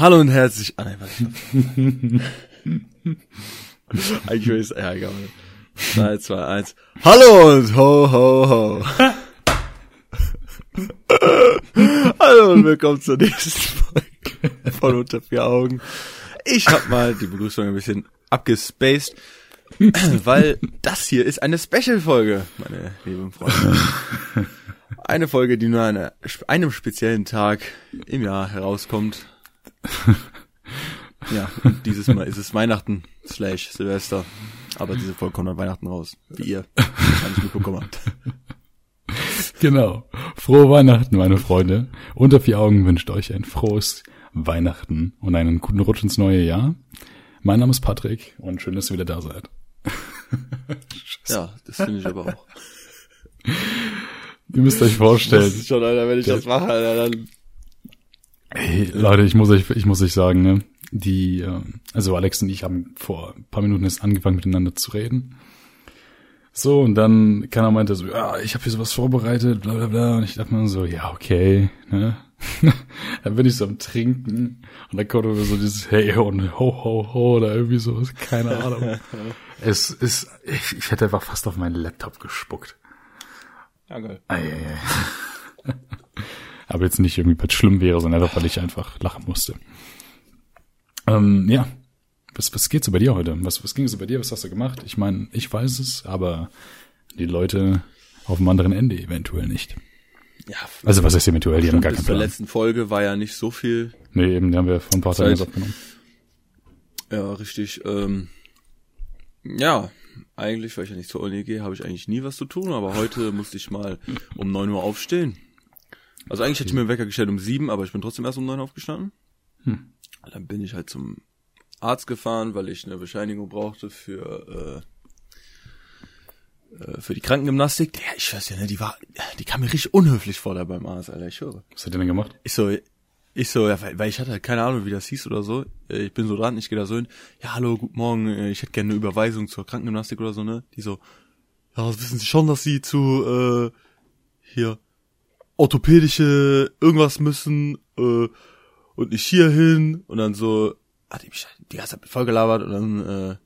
Hallo und herzlich. Ah, nein. Eigentlich will ich ja, egal. 3, 2, 1. Hallo und ho, ho, ho. Hallo und willkommen zur nächsten Folge von Unter vier Augen. Ich hab mal die Begrüßung ein bisschen abgespaced, weil das hier ist eine Special-Folge, meine lieben Freunde. Eine Folge, die nur an einem speziellen Tag im Jahr herauskommt. Ja, und dieses Mal ist es Weihnachten slash Silvester. Aber diese Folge kommt an Weihnachten raus, wie ihr wahrscheinlich mitbekommen habt. Genau. Frohe Weihnachten, meine Freunde. Unter vier Augen wünscht euch ein frohes Weihnachten und einen guten Rutsch ins neue Jahr. Mein Name ist Patrick und schön, dass ihr wieder da seid. Ja, das finde ich aber auch. Ihr müsst euch vorstellen. Das ist schon, Alter, wenn ich das mache, Alter, dann Hey, Leute, ich muss euch, ich muss euch sagen, ne, die, äh, also Alex und ich haben vor ein paar Minuten erst angefangen miteinander zu reden. So, und dann keiner meinte so, ja, ich habe hier sowas vorbereitet, bla bla bla. Und ich dachte mir so, ja, okay, ne? dann bin ich so am Trinken und dann kommt immer so dieses Hey und ho ho ho oder irgendwie so, keine Ahnung. es ist, ich, ich hätte einfach fast auf meinen Laptop gespuckt. Ja, geil. Ei, ei, ei. Aber jetzt nicht irgendwie, weil es schlimm wäre, sondern einfach, weil ich einfach lachen musste. Ähm, ja. Was, was geht so bei dir heute? Was, was ging so bei dir? Was hast du gemacht? Ich meine, ich weiß es, aber die Leute auf dem anderen Ende eventuell nicht. Ja, Also was heißt eventuell? Die haben gar keinen Plan. letzten Folge war ja nicht so viel. Nee, eben, die haben wir vor ein paar Tagen aufgenommen. Ja, richtig. Ähm, ja, eigentlich, weil ich ja nicht zur Uni gehe, habe ich eigentlich nie was zu tun, aber heute musste ich mal um 9 Uhr aufstehen. Also eigentlich hätte ich mir einen Wecker gestellt um 7, aber ich bin trotzdem erst um 9 Uhr aufgestanden. Hm. Dann bin ich halt zum Arzt gefahren, weil ich eine Bescheinigung brauchte für äh, äh, für die Krankengymnastik. Ja, ich weiß ja, ne, die war, die kam mir richtig unhöflich vor da beim Arzt, Alter, ich höre. Was hat ihr denn gemacht? Ich so, ich so, ja, weil, weil ich hatte halt keine Ahnung, wie das hieß oder so. Äh, Ich bin so dran, ich gehe da so hin. Ja, hallo, guten Morgen, äh, ich hätte gerne eine Überweisung zur Krankengymnastik oder so, ne? Die so, ja, wissen Sie schon, dass Sie zu, äh, hier, orthopädische irgendwas müssen, äh, und nicht hierhin. Und dann so, hat die mich die ganze Zeit voll gelabert und dann, äh,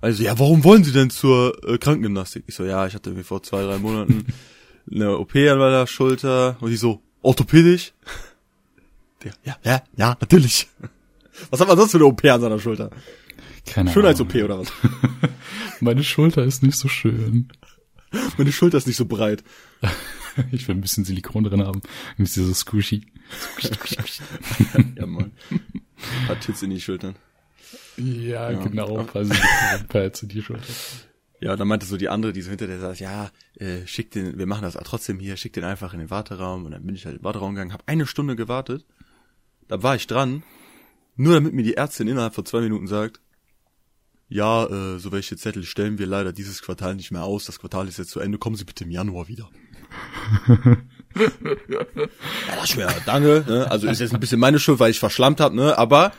also, ja, warum wollen Sie denn zur äh, Krankengymnastik? Ich so, ja, ich hatte mir vor zwei, drei Monaten eine OP an meiner Schulter. Und die so, orthopädisch? Der, ja, ja, ja, natürlich. Was hat man sonst für eine OP an seiner Schulter? Keine Schönheits-OP oder was? Meine Schulter ist nicht so schön. Meine Schulter ist nicht so breit. Ich will ein bisschen Silikon drin haben. Ist die so squishy. Ja, Mann. Hat Tits in die Schultern. Ja, Ja. genau. Quasi Pads in die Schulter. Ja, dann meinte so die andere, die so hinter der saß, ja, äh, schick den, wir machen das trotzdem hier, schick den einfach in den Warteraum. Und dann bin ich halt in den Warteraum gegangen, habe eine Stunde gewartet. Da war ich dran, nur damit mir die Ärztin innerhalb von zwei Minuten sagt, ja, äh, so welche Zettel stellen wir leider dieses Quartal nicht mehr aus. Das Quartal ist jetzt zu Ende. Kommen Sie bitte im Januar wieder. Ja, das schwer, danke. Ne? Also ist jetzt ein bisschen meine Schuld, weil ich verschlammt habe, ne? Aber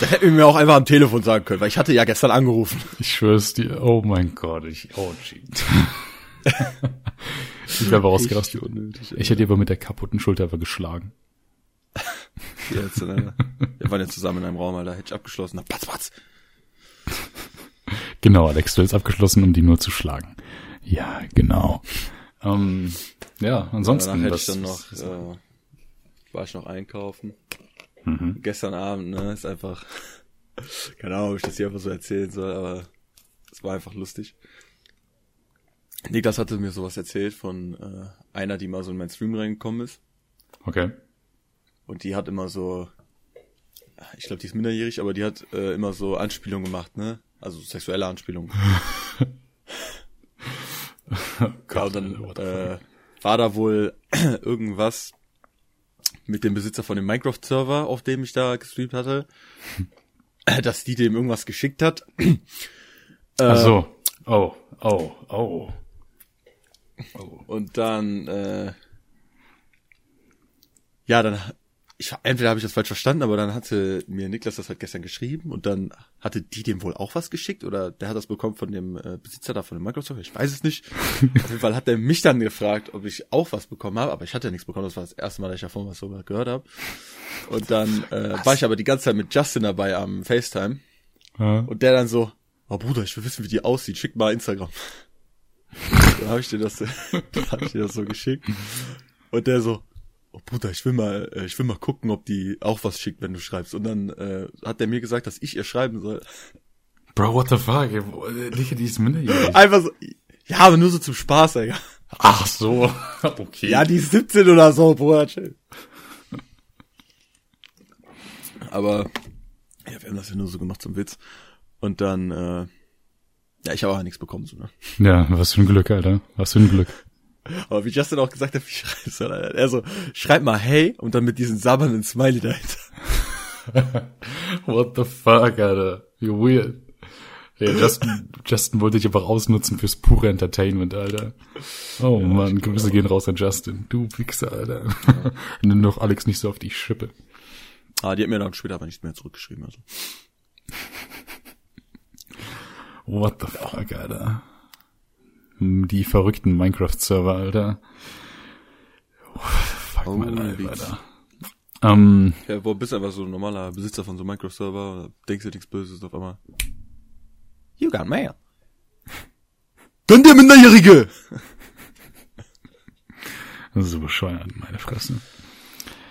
das hätten wir mir auch einfach am Telefon sagen können, weil ich hatte ja gestern angerufen. Ich schwör's dir. Oh mein Gott. Ich, oh, shit. ich wäre rausgerastet. unnötig. Ich hätte aber mit der kaputten Schulter einfach geschlagen. Jetzt, ne? Wir waren ja zusammen in einem Raum, Alter. Hätte ich abgeschlossen. Na, patz, patz. Genau, Alex, du hast abgeschlossen, um die nur zu schlagen. Ja, genau. Ähm, ja, ansonsten. Danach hätte ich dann noch, was- äh, war ich noch einkaufen. Mhm. Gestern Abend, ne, ist einfach, keine Ahnung, ob ich das hier einfach so erzählen soll, aber es war einfach lustig. Niklas hatte mir sowas erzählt von äh, einer, die mal so in meinen Stream reingekommen ist. Okay. Und die hat immer so, ich glaube, die ist minderjährig, aber die hat äh, immer so Anspielungen gemacht, ne? Also sexuelle Anspielungen. Ja, dann the äh, war da wohl irgendwas mit dem Besitzer von dem Minecraft-Server, auf dem ich da gestreamt hatte, dass die dem irgendwas geschickt hat. Ach so. Oh, oh, oh. Und dann, äh, ja, dann ich entweder habe ich das falsch verstanden, aber dann hatte mir Niklas das halt gestern geschrieben und dann hatte die dem wohl auch was geschickt oder der hat das bekommen von dem äh, Besitzer da von dem Microsoft, ich weiß es nicht. Auf jeden Fall hat er mich dann gefragt, ob ich auch was bekommen habe, aber ich hatte ja nichts bekommen, das war das erste Mal, dass ich davon was so gehört habe. Und dann äh, war ich aber die ganze Zeit mit Justin dabei am FaceTime Ja. und der dann so, oh Bruder, ich will wissen, wie die aussieht, schick mal Instagram. dann habe ich dir das, dann hab ich dir das so geschickt und der so, oh Bruder, ich will mal, äh, ich will mal gucken, ob die auch was schickt, wenn du schreibst. Und dann äh, hat der mir gesagt, dass ich ihr schreiben soll. Bro, what the fuck? ey, wo- äh, Digga, die ist minderjährig. Einfach so, ja, aber nur so zum Spaß, Digga. Ach so, okay. Ja, die ist 17 oder so, Bruder, chill. Aber, ja, wir haben das ja nur so gemacht zum Witz. Und dann, äh, ja, ich habe auch nichts bekommen, so, ne? Ja, was für ein Glück, Alter. Was für ein Glück. Aber wie Justin auch gesagt hat, wie schreiben soll, Alter. Er so, schreib mal hey und dann mit diesem sabbernden Smiley dahinter. What the fuck, Alter. Wie weird. Ja, Justin, Justin wollte dich einfach ausnutzen fürs pure Entertainment, Alter. Oh Mann, Grüße gehen raus an Justin. Du Wichser, Alter. Nimm doch Alex nicht so auf die Schippe. Ah, die hat mir dann später aber nicht mehr zurückgeschrieben, also. What the fuck, Alter. Die verrückten Minecraft-Server, Alter. Oh, fuck, Oh, Beats. Alter. Ähm, Ja, wo bist du einfach so ein normaler Besitzer von so einem Minecraft-Server denkst dir nichts Böses auf einmal. You got mail. Gönn dir Minderjährige! Das ist so bescheuert, meine Fresse.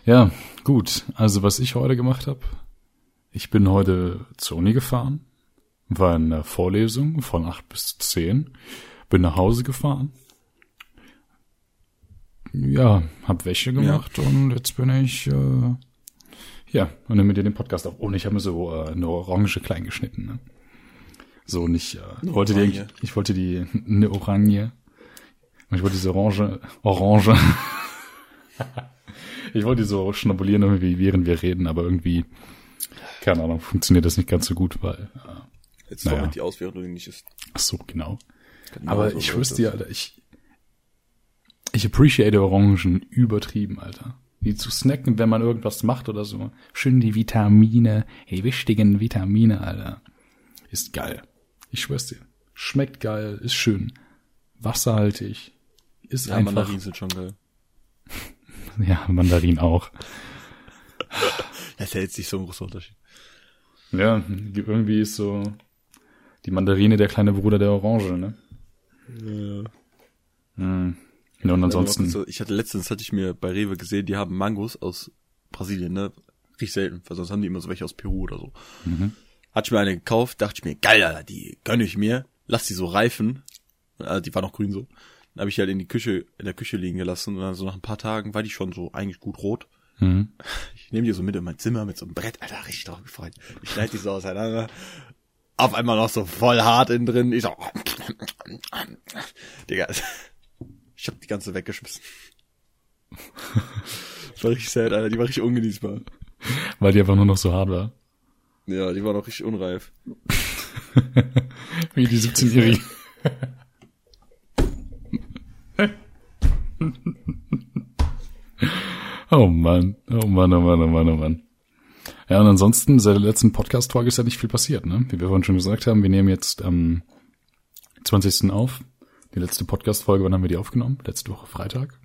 Ja, gut. Also was ich heute gemacht habe, ich bin heute zur Uni gefahren, war in einer Vorlesung von acht bis zehn, bin nach Hause gefahren. Ja, hab Wäsche gemacht und jetzt bin ich äh, ja und nehme dir den Podcast auf. Und ich habe mir so äh, eine Orange klein geschnitten. Ne? So nicht. Äh, wollte die, Orange. ich wollte die eine Orange. Ich wollte diese Orange, Orange. ich wollte die so schnabulieren irgendwie, während wir reden, aber irgendwie, keine Ahnung, funktioniert das nicht ganz so gut, weil, äh, Jetzt naja. die aus, während du die nicht isst. ach so, genau. Genau Aber so ich dir, Alter, ich, ich appreciate Orangen übertrieben, Alter. Die zu snacken, wenn man irgendwas macht oder so. Schön die Vitamine, die wichtigen Vitamine, Alter. Ist geil. Ich schwör's dir. Schmeckt geil, ist schön. Wasserhaltig. Ist Ja, einfach. Mandarinen sind schon geil. Ja, Mandarin auch. Das ist ja jetzt nicht so ein großer Unterschied. Ja, irgendwie ist so die Mandarine der kleine Bruder der Orange, ne? Ja. Hm. Ja, und ansonsten, So, ich hatte letztens, hatte ich mir bei Rewe gesehen, die haben Mangos aus Brasilien, ne? Riecht selten, weil sonst haben die immer so welche aus Peru oder so. Mhm. Hatte ich mir eine gekauft, dachte ich mir, geil, Alter, die gönn ich mir, lass die so reifen. Äh, die war noch grün so. Dann habe ich die halt in die Küche, in der Küche liegen gelassen und dann so nach ein paar Tagen war die schon so eigentlich gut rot. mhm. Ich nehme die so mit in mein Zimmer mit so einem Brett, Alter, richtig drauf gefreut. Ich schneide die so auseinander. Auf einmal noch so voll hart innen drin. Ich so, Digga, ich hab die ganze weggeschmissen. Das war richtig sad, Alter, die war richtig ungenießbar. weil die einfach nur noch so hart war. Ja, die war noch richtig unreif. Wie die 17-Jährige. oh Mann, oh Mann, oh Mann, oh Mann, oh Mann. Ja, und ansonsten, seit der letzten Podcast-Folge ist ja nicht viel passiert, ne? Wie wir vorhin schon gesagt haben, wir nehmen jetzt am 20. auf. Die letzte Podcast-Folge, wann haben wir die aufgenommen? Letzte Woche Freitag?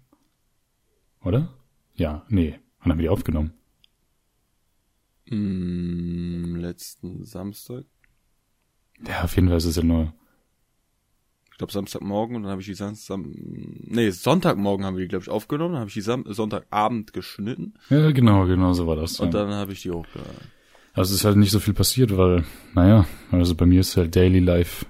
Oder? Ja, nee. Wann haben wir die aufgenommen? Mm, letzten Samstag. Ja, auf jeden Fall ist es ja nur glaube Samstagmorgen und dann habe ich die Samstag, nee, Sonntagmorgen haben wir die, glaube ich, aufgenommen, dann habe ich die Sam Sonntagabend geschnitten Ja, genau, genau so war das. und ja. dann habe ich die hochgeladen. Also es ist halt nicht so viel passiert, weil, naja, also bei mir ist halt Daily Life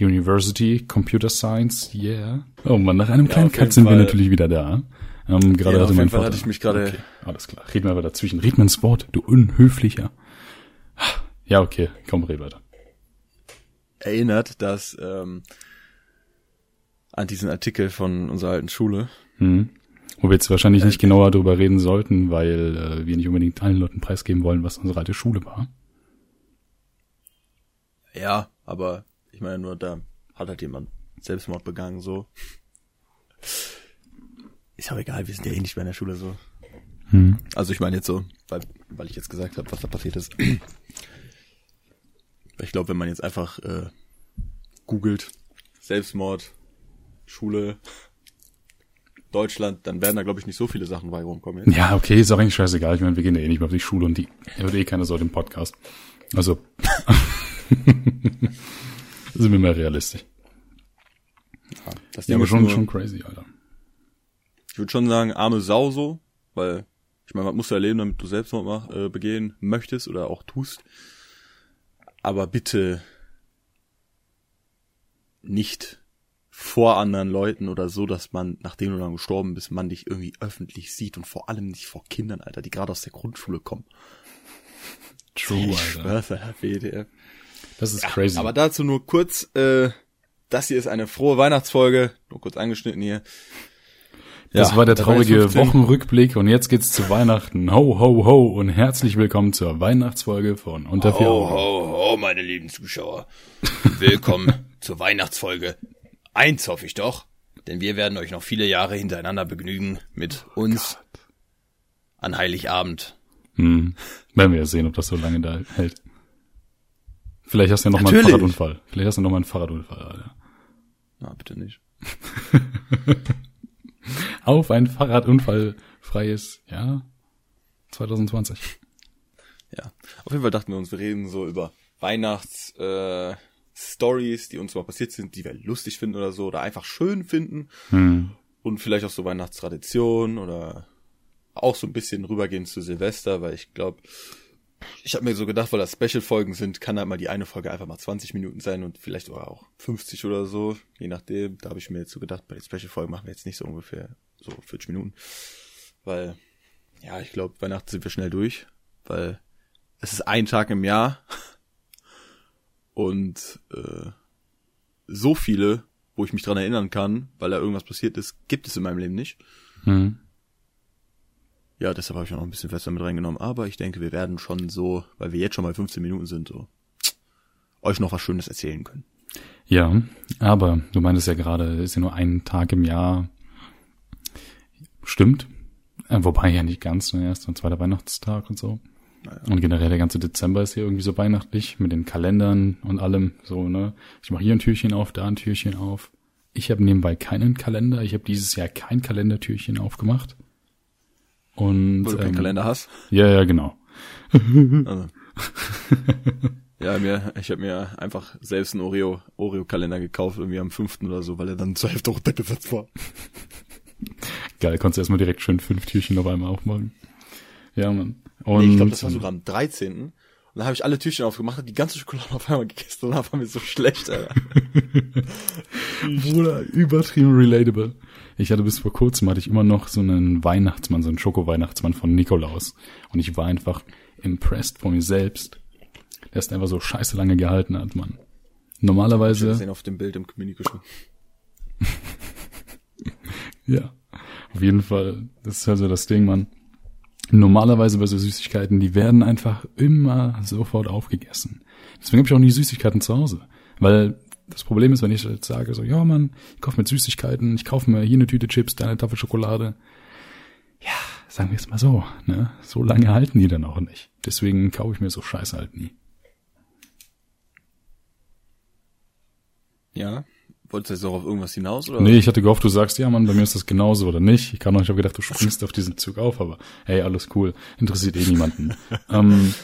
University, Computer Science, yeah. Oh man, nach einem kleinen auf jeden Cut sind wir Fall. natürlich wieder da. Ähm, gerade Ja, hatte auf mein jeden Fall Vater, hatte ich mich gerade- Okay, alles klar. Red mal aber dazwischen. Red mal ins Wort, du unhöflicher. Ja, okay, komm, red weiter. Erinnert, dass ähm, an diesen Artikel von unserer alten Schule, Mhm. Wo wir jetzt wahrscheinlich Äh, nicht genauer darüber reden sollten, weil äh, wir nicht unbedingt allen Leuten preisgeben wollen, was unsere alte Schule war. ja, aber ich meine nur, da hat halt jemand Selbstmord begangen, so. Ist auch egal, wir sind ja eh nicht mehr in der Schule so. Hm. Also ich meine jetzt so, weil, weil ich jetzt gesagt habe, was da passiert ist. Ich glaube, wenn man jetzt einfach äh, googelt, Selbstmord, Schule, Deutschland, dann werden da, glaube ich, nicht so viele Sachen bei rumkommen. Jetzt. Ja, okay, ist auch eigentlich scheißegal. Ich meine, wir gehen ja eh nicht mehr auf die Schule und die hört eh keiner so den Podcast. Also sind wir mal realistisch. Ja, das ja aber schon, nur, schon crazy, Alter. Ich würde schon sagen, arme Sau so, weil ich meine, man muss ja erleben, damit du Selbstmord mach, äh, begehen möchtest oder auch tust. Aber bitte nicht vor anderen Leuten oder so, dass man, nachdem du dann gestorben bist, man dich irgendwie öffentlich sieht und vor allem nicht vor Kindern, Alter, die gerade aus der Grundschule kommen. True, Alter. WDF. Das ist ja, crazy. Aber dazu nur kurz, äh, das hier ist eine frohe Weihnachtsfolge, nur kurz angeschnitten hier. Das ja, war der traurige Wochenrückblick und jetzt geht's zu Weihnachten. Ho, ho, ho und herzlich willkommen zur Weihnachtsfolge von Unter vier Ho, ho, ho, meine lieben Zuschauer. Willkommen zur Weihnachtsfolge. Eins hoffe ich doch, denn wir werden euch noch viele Jahre hintereinander begnügen mit oh uns Gott. an Heiligabend. Hm. Werden wir ja sehen, ob das so lange da hält. Vielleicht hast du ja noch Natürlich. mal einen Fahrradunfall. Vielleicht hast du noch mal einen Fahrradunfall, Alter. Na, bitte nicht. auf ein Fahrradunfallfreies Jahr 2020. Ja, auf jeden Fall dachten wir uns, wir reden so über Weihnachts äh, Stories, die uns mal passiert sind, die wir lustig finden oder so oder einfach schön finden hm. und vielleicht auch so Weihnachtstraditionen oder auch so ein bisschen rübergehen zu Silvester, weil ich glaube, ich habe mir so gedacht, weil das Special-Folgen sind, kann halt mal die eine Folge einfach mal 20 Minuten sein und vielleicht auch 50 oder so, je nachdem. Da habe ich mir jetzt so gedacht, bei den Special-Folgen machen wir jetzt nicht so ungefähr so 40 Minuten. Weil, ja, ich glaube, Weihnachten sind wir schnell durch, weil es ist ein Tag im Jahr und äh, so viele, wo ich mich dran erinnern kann, weil da irgendwas passiert ist, gibt es in meinem Leben nicht. Mhm. Ja, deshalb habe ich auch noch ein bisschen fester mit reingenommen. Aber ich denke, wir werden schon so, weil wir jetzt schon mal 15 Minuten sind, so euch noch was Schönes erzählen können. Ja, aber du meintest ja gerade, ist ja nur ein Tag im Jahr. Stimmt. Äh, wobei ja nicht ganz, ne? Erst und zweiter Weihnachtstag und so. Naja. Und generell der ganze Dezember ist hier irgendwie so weihnachtlich mit den Kalendern und allem so, ne? Ich mache hier ein Türchen auf, da ein Türchen auf. Ich habe nebenbei keinen Kalender. Ich habe dieses Jahr kein Kalendertürchen aufgemacht. Und, Wo du keinen ähm, Kalender hast? Ja, ja, genau. Also. ja, mir, ich habe mir einfach selbst einen Oreo, Oreo-Kalender gekauft, irgendwie am fünften oder so, weil er dann zur Hälfte runtergesetzt war. Geil, konntest du erstmal direkt schön fünf Türchen auf einmal aufmachen. Ja, Mann. Und nee, ich glaube, das war sogar am 13. Und dann habe ich alle Türchen aufgemacht und die ganze Schokolade auf einmal gegessen und dann war mir so schlecht, Alter. Bruder, übertrieben relatable. Ich hatte bis vor kurzem hatte ich immer noch so einen Weihnachtsmann, so einen Schoko-Weihnachtsmann von Nikolaus. Und ich war einfach impressed von mir selbst, der es einfach so scheiße lange gehalten hat, Mann. Normalerweise. Ich sehen auf dem Bild im Community ja, auf jeden Fall. Das ist also das Ding, Mann. Normalerweise bei so Süßigkeiten, die werden einfach immer sofort aufgegessen. Deswegen habe ich auch nie Süßigkeiten zu Hause. Weil das Problem ist, wenn ich jetzt sage, so, ja man, ich kaufe mir Süßigkeiten, ich kaufe mir hier eine Tüte Chips, da eine Tafel Schokolade. Ja, sagen wir es mal so, ne? So lange halten die dann auch nicht. Deswegen kaufe ich mir so Scheiße halt nie. Ja. Wolltest du jetzt auch auf irgendwas hinaus, oder? Nee, ich hatte gehofft, du sagst, ja Mann, bei mir ist das genauso oder nicht. Ich kann noch, ich habe gedacht, du springst auf diesen Zug auf, aber hey, alles cool. Interessiert eh niemanden. ähm,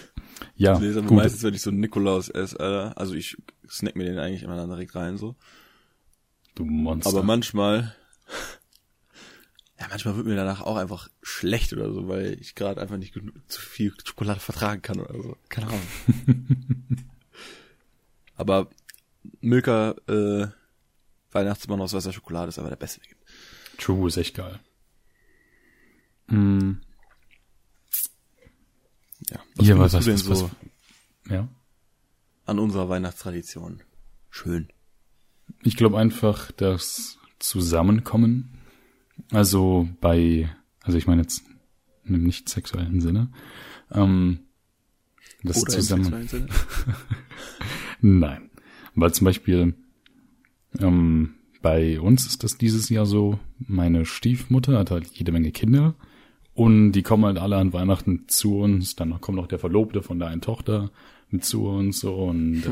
ja, ich lese gut. meistens, wenn ich so Nikolaus esse, Alter, also ich snack mir den eigentlich immer dann direkt rein, so. Du Monster. Aber manchmal, ja, manchmal wird mir danach auch einfach schlecht oder so, weil ich gerade einfach nicht zu viel Schokolade vertragen kann oder so. Keine Ahnung. aber Milka, äh, Weihnachtsmann aus weißer Schokolade ist aber der beste. True, ist echt geil. Mm. Ja, was ja, was, was, du denn was, so was, ja? an unserer Weihnachtstradition? Schön. Ich glaube einfach, das Zusammenkommen, also bei, also ich meine jetzt im nicht sexuellen Sinne, ähm, das Oder zusammen. Nein, weil zum Beispiel ähm, bei uns ist das dieses Jahr so, meine Stiefmutter hat halt jede Menge Kinder Und die kommen halt alle an Weihnachten zu uns. Dann kommt noch der Verlobte von der einen Tochter mit zu uns so und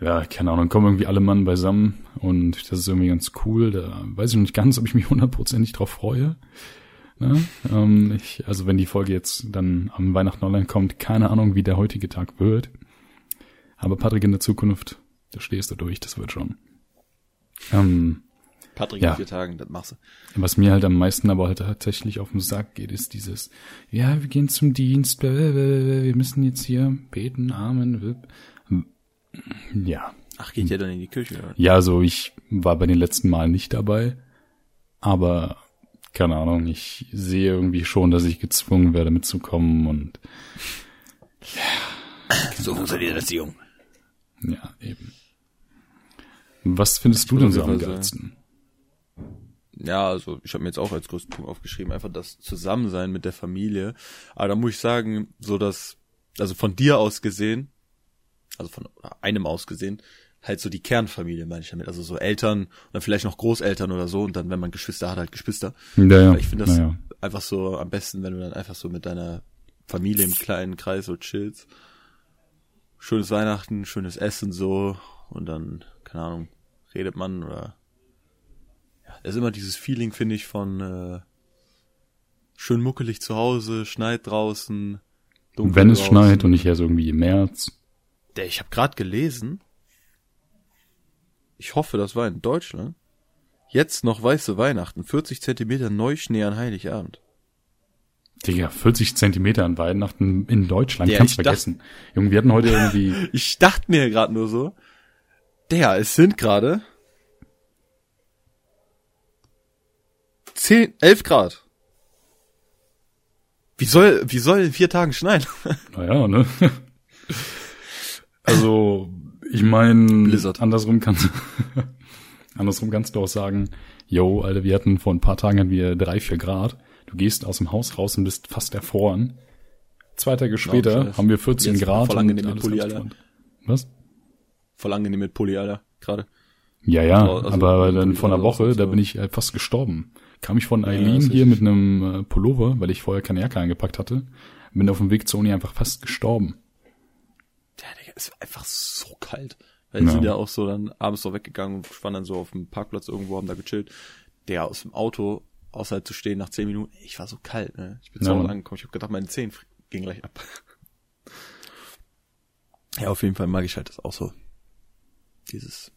äh, ja, keine Ahnung, kommen irgendwie alle Mann beisammen und das ist irgendwie ganz cool. Da weiß ich noch nicht ganz, ob ich mich hundertprozentig drauf freue. Ne? Ähm, ich, also wenn die Folge jetzt dann am Weihnachten online kommt, keine Ahnung, wie der heutige Tag wird. Aber Patrick in der Zukunft, da stehst du durch, das wird schon. Ähm, Patrick Ja. in vier Tagen, das machst du. was mir halt am meisten aber halt tatsächlich auf den Sack geht, ist dieses, ja, wir gehen zum Dienst, blablabla, wir müssen jetzt hier beten, Amen. blub. Ja. Ach, geht ja dann in die Kirche. Oder? Ja, also ich war bei den letzten Malen nicht dabei, aber keine Ahnung, ich sehe irgendwie schon, dass ich gezwungen werde mitzukommen und So funktioniert Erziehung. ja, eben. Was findest du denn so am geilsten? Ja, also ich habe mir jetzt auch als größten Punkt aufgeschrieben, einfach das Zusammensein mit der Familie. Aber da muss ich sagen, so dass, also von dir aus gesehen, also von einem aus gesehen, halt so die Kernfamilie meine ich damit. Also so Eltern und dann vielleicht noch Großeltern oder so und dann, wenn man Geschwister hat, halt Geschwister. Ja, ja. Ich finde das naja. einfach so am besten, wenn du dann einfach so mit deiner Familie im kleinen Kreis so chillst. Schönes Weihnachten, schönes Essen so und dann, keine Ahnung, redet man oder ja, es ist immer dieses Feeling, finde ich, von äh, schön muckelig zu Hause, schneit draußen, dunkel Wenn es draußen. schneit und nicht erst irgendwie im März. Der, ich habe gerade gelesen, ich hoffe, das war in Deutschland, jetzt noch weiße Weihnachten, 40 Zentimeter Neuschnee an Heiligabend. Digga, 40 Zentimeter an Weihnachten in Deutschland, Ja, kannst ich vergessen. Junge, wir hatten heute irgendwie, Ich dachte mir gerade nur so, der, es sind gerade 10, 11 Grad. Wie soll, wie soll in vier Tagen schneien? naja, ne? Also, ich meine, andersrum kannst andersrum kannst du auch sagen, yo, Alter, wir hatten vor ein paar Tagen hatten wir drei, vier Grad. Du gehst aus dem Haus raus und bist fast erfroren. Zwei Tage später haben wir 14 Jetzt Grad. voll und alles Pulli. Was? Voll angenehm mit Pulli, Alter, gerade. Ja, ja, Also, aber mit dann vor einer Woche, da so. bin ich halt fast gestorben. Kam ich von Eileen ist hier mit einem äh, Pullover, weil ich vorher keine Jacke eingepackt hatte. Bin auf dem Weg zur Uni einfach fast gestorben. Ja, Digga, es war einfach so kalt. Weil Ja. sind ja auch so dann abends so weggegangen und waren dann so auf dem Parkplatz irgendwo, haben da gechillt. Der aus dem Auto außerhalb zu stehen nach 10 Minuten, ich war so kalt, ne? Ich bin Ja, Mann. angekommen, ich habe gedacht, meine Zehen gehen gleich ab. Ja, auf jeden Fall mag ich halt das auch so. Dieses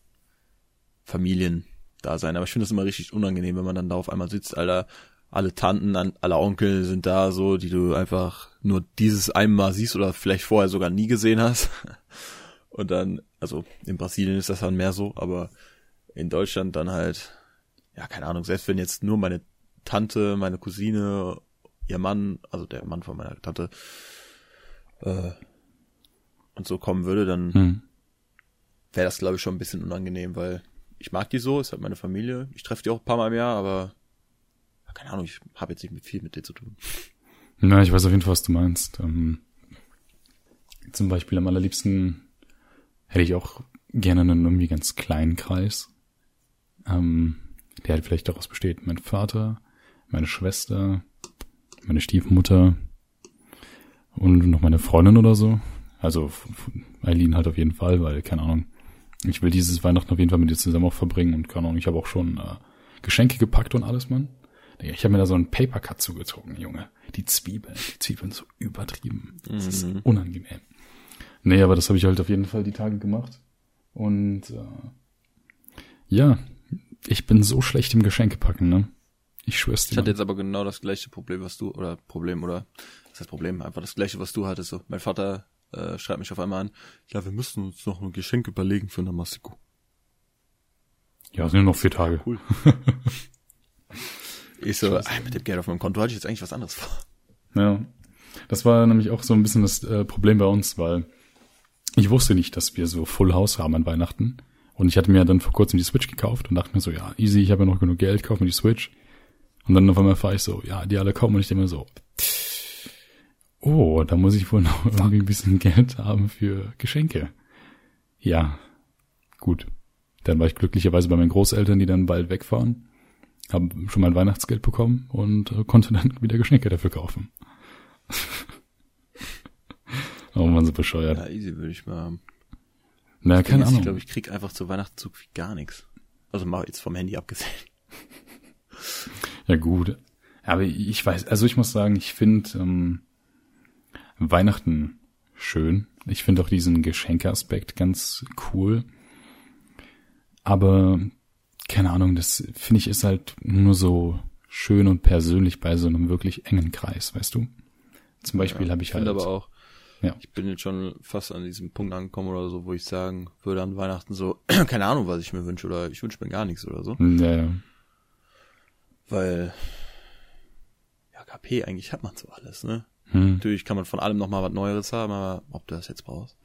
Familiendasein. Aber ich finde das immer richtig unangenehm, wenn man dann da auf einmal sitzt, Alter. Alle Tanten, an- alle Onkel sind da so, die du einfach nur dieses einmal siehst oder vielleicht vorher sogar nie gesehen hast. Und dann, also in Brasilien ist das dann mehr so, aber in Deutschland dann halt, ja, keine Ahnung, selbst wenn jetzt nur meine Tante, meine Cousine, ihr Mann, also der Mann von meiner Tante, äh, und so kommen würde, dann Hm. Wäre das, glaube ich, schon ein bisschen unangenehm, weil ich mag die so, ist halt meine Familie. Ich treffe die auch ein paar Mal im Jahr, aber keine Ahnung, ich habe jetzt nicht viel mit denen zu tun. Na, ich weiß auf jeden Fall, was du meinst. Ähm, zum Beispiel am allerliebsten hätte ich auch gerne einen irgendwie ganz kleinen Kreis, ähm, der halt vielleicht daraus besteht. Mein Vater, meine Schwester, meine Stiefmutter und noch meine Freundin oder so. Also Eileen halt auf jeden Fall, weil, keine Ahnung, ich will dieses Weihnachten auf jeden Fall mit dir zusammen auch verbringen und keine Ahnung, ich habe auch schon äh, Geschenke gepackt und alles, Mann. Ich habe mir da so einen Papercut zugezogen, Junge. Die Zwiebeln, die Zwiebeln so übertrieben. Das ist unangenehm. Nee, aber das habe ich halt auf jeden Fall die Tage gemacht. Und äh, ja, ich bin so schlecht im Geschenkepacken, ne? Ich schwör's dir. Ich hatte jetzt aber genau das gleiche Problem, was du, oder Problem, oder was heißt Problem, einfach das gleiche, was du hattest. So, mein Vater äh, schreibt mich auf einmal an, ja, wir müssen uns noch ein Geschenk überlegen für Namasiko. Ja, es sind nur noch vier Tage. Cool. ich so, ey, mit dem Geld auf meinem Konto hatte ich jetzt eigentlich was anderes vor. Ja. Das war nämlich auch so ein bisschen das äh, Problem bei uns, weil ich wusste nicht, dass wir so Full House haben an Weihnachten. Und ich hatte mir dann vor kurzem die Switch gekauft und dachte mir so, ja, easy, ich habe ja noch genug Geld, kauf mir die Switch. Und dann auf einmal fahre ich so, ja, die alle kommen und ich denke mir so, oh, da muss ich wohl noch irgendwie ein bisschen Geld haben für Geschenke. Ja, gut. Dann war ich glücklicherweise bei meinen Großeltern, die dann bald wegfahren. habe schon mein Weihnachtsgeld bekommen und äh, konnte dann wieder Geschenke dafür kaufen. oh man, so bescheuert. Ja, easy würde ich mal haben. Na, keine Ahnung. Ich glaube, ich krieg einfach zu Weihnachten so gar nichts. Also mal jetzt vom Handy abgesehen. Ja, gut. Aber ich weiß, also ich muss sagen, ich finde ähm, Weihnachten schön. Ich finde auch diesen Geschenkeaspekt ganz cool. Aber keine Ahnung, das finde ich ist halt nur so schön und persönlich bei so einem wirklich engen Kreis, weißt du? Zum Beispiel Ja, habe ich halt. finde aber auch, Ja. ich bin jetzt schon fast an diesem Punkt angekommen oder so, wo ich sagen würde an Weihnachten so, keine Ahnung, was ich mir wünsche oder ich wünsche mir gar nichts oder so. Ja, ja. Weil, ja, KP, eigentlich hat man so alles, ne? Hm. Natürlich kann man von allem nochmal was Neueres haben, aber ob du das jetzt brauchst.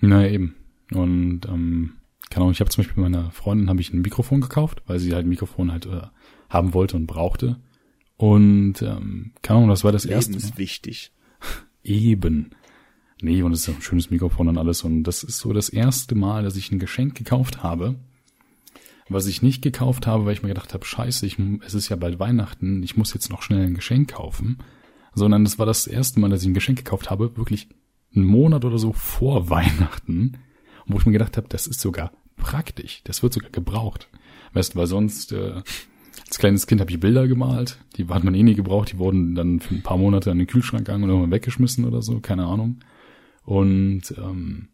Na eben. Und ähm, keine Ahnung, ich habe zum Beispiel meiner Freundin habe ich ein Mikrofon gekauft, weil sie halt ein Mikrofon halt äh, haben wollte und brauchte. Und ähm, keine Ahnung, das war das erste Mal. ist wichtig. Eben. Nee, und es ist ein schönes Mikrofon und alles. Und das ist so das erste Mal, dass ich ein Geschenk gekauft habe, was ich nicht gekauft habe, weil ich mir gedacht habe, scheiße, ich, es ist ja bald Weihnachten, ich muss jetzt noch schnell ein Geschenk kaufen. Sondern das war das erste Mal, dass ich ein Geschenk gekauft habe, wirklich einen Monat oder so vor Weihnachten, wo ich mir gedacht habe, das ist sogar praktisch, das wird sogar gebraucht. Weißt du, weil sonst, äh, als kleines Kind habe ich Bilder gemalt, die hat man eh nie gebraucht, die wurden dann für ein paar Monate an den Kühlschrank gegangen und irgendwann weggeschmissen oder so, keine Ahnung. Und ähm,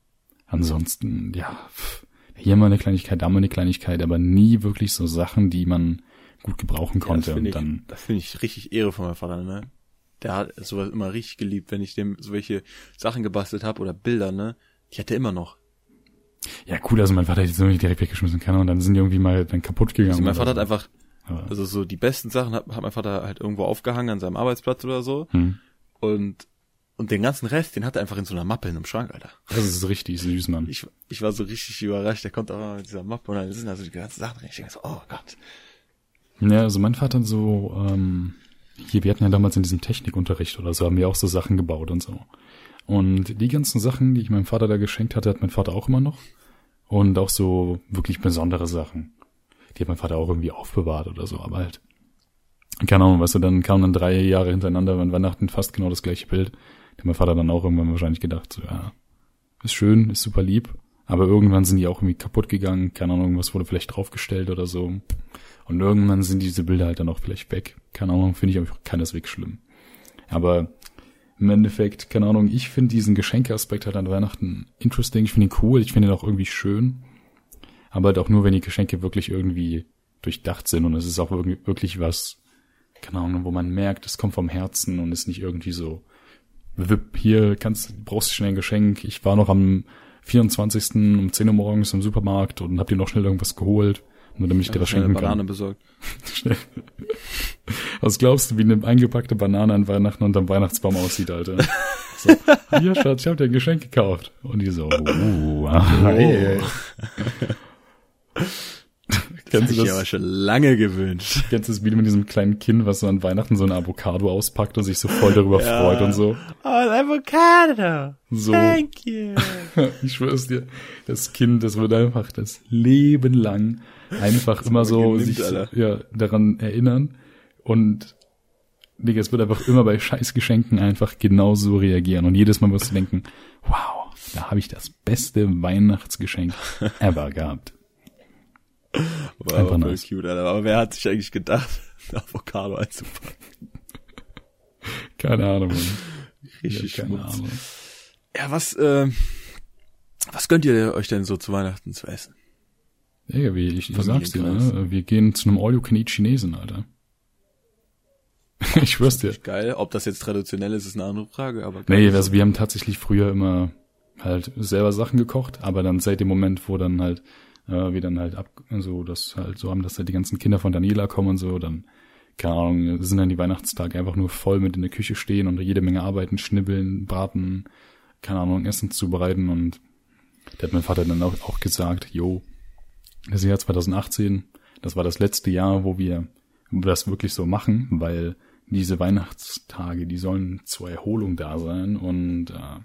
ansonsten, ja, pff, hier mal eine Kleinigkeit, da mal eine Kleinigkeit, aber nie wirklich so Sachen, die man gut gebrauchen Ja, konnte. das finde und dann, ich, das finde ich richtig Ehre von meinem Vater, ne? Der hat sowas immer richtig geliebt, wenn ich dem so welche Sachen gebastelt habe oder Bilder, ne? Die hat er immer noch. ja cool, also mein Vater hat die so nicht direkt weggeschmissen, keine Ahnung, dann sind die irgendwie mal dann kaputt gegangen. Also mein Vater hat so. einfach, Aber- also so die besten Sachen hat, hat mein Vater halt irgendwo aufgehangen an seinem Arbeitsplatz oder so. Hm. Und, und den ganzen Rest, den hat er einfach in so einer Mappe in einem Schrank, Alter. Das ist richtig süß, Mann. Ich, ich war so richtig überrascht, der kommt auch mal mit dieser Mappe und dann sind da so die ganzen Sachen drin. Ich denke so, oh Gott. Ja, also mein Vater hat so, ähm, hier, wir hatten ja damals in diesem Technikunterricht oder so, haben wir auch so Sachen gebaut und so. Und die ganzen Sachen, die ich meinem Vater da geschenkt hatte, hat mein Vater auch immer noch. Und auch so wirklich besondere Sachen. Die hat mein Vater auch irgendwie aufbewahrt oder so, aber halt. Keine Ahnung, weißt du, dann kamen dann drei Jahre hintereinander an Weihnachten fast genau das gleiche Bild. Da hat mein Vater dann auch irgendwann wahrscheinlich gedacht, so, ja, ist schön, ist super lieb. Aber irgendwann sind die auch irgendwie kaputt gegangen. Keine Ahnung, irgendwas wurde vielleicht draufgestellt oder so. Und irgendwann sind diese Bilder halt dann auch vielleicht weg. Keine Ahnung, finde ich aber keineswegs schlimm. Aber im Endeffekt, keine Ahnung, ich finde diesen Geschenkeaspekt halt an Weihnachten interesting. Ich finde ihn cool, ich finde ihn auch irgendwie schön. Aber halt auch nur, wenn die Geschenke wirklich irgendwie durchdacht sind und es ist auch wirklich, was, keine Ahnung, wo man merkt, es kommt vom Herzen und ist nicht irgendwie so, hier kannst, brauchst du schnell ein Geschenk. Ich war noch am 24. um 10 Uhr morgens im Supermarkt und hab dir noch schnell irgendwas geholt, nur damit ich dir was schenken eine kann. Banane besorgt. Schnell. Was glaubst du, wie eine eingepackte Banane an Weihnachten unterm Weihnachtsbaum aussieht, Alter? So, hier, Schatz, ich hab dir ein Geschenk gekauft. Und die so, uh, ah, hey. Das Kennst hab du ich aber das? schon lange gewünscht. Kennst du das Video mit diesem kleinen Kind, was so an Weihnachten so eine Avocado auspackt und sich so voll darüber Ja. freut und so? Oh, ein Avocado. So. Thank you. Ich schwör's dir, das Kind, das wird einfach das Leben lang einfach immer so genimmt, sich Alter. ja, daran erinnern und Digga, es wird einfach immer bei Scheißgeschenken einfach genauso reagieren und jedes Mal wirst du denken, wow, da habe ich das beste Weihnachtsgeschenk ever gehabt. War Einfach aber voll nice. cute, Alter. Aber wer hat sich eigentlich gedacht, Avocado einzupacken? Keine Ahnung. Mann. Richtig Ja, keine. Ahnung. Ja, was, ähm, was gönnt ihr euch denn so zu Weihnachten zu essen? Digga, wie ich, ich sag's dir, ne? wir gehen zu einem All-You-Can-Eat-Chinesen, Alter. ich schwör's dir. Geil. Ob das jetzt traditionell ist, ist eine andere Frage, aber Nee, also wir haben tatsächlich früher immer halt selber Sachen gekocht, aber dann seit dem Moment, wo dann halt äh, wir dann halt ab, so das halt so haben, dass halt die ganzen Kinder von Daniela kommen und so, dann keine Ahnung, sind dann die Weihnachtstage einfach nur voll mit in der Küche stehen und jede Menge arbeiten, schnibbeln, braten, keine Ahnung, Essen zubereiten und da hat mein Vater dann auch, auch gesagt, jo, das Jahr 2018, das war das letzte Jahr, wo wir das wirklich so machen, weil diese Weihnachtstage, die sollen zur Erholung da sein und äh,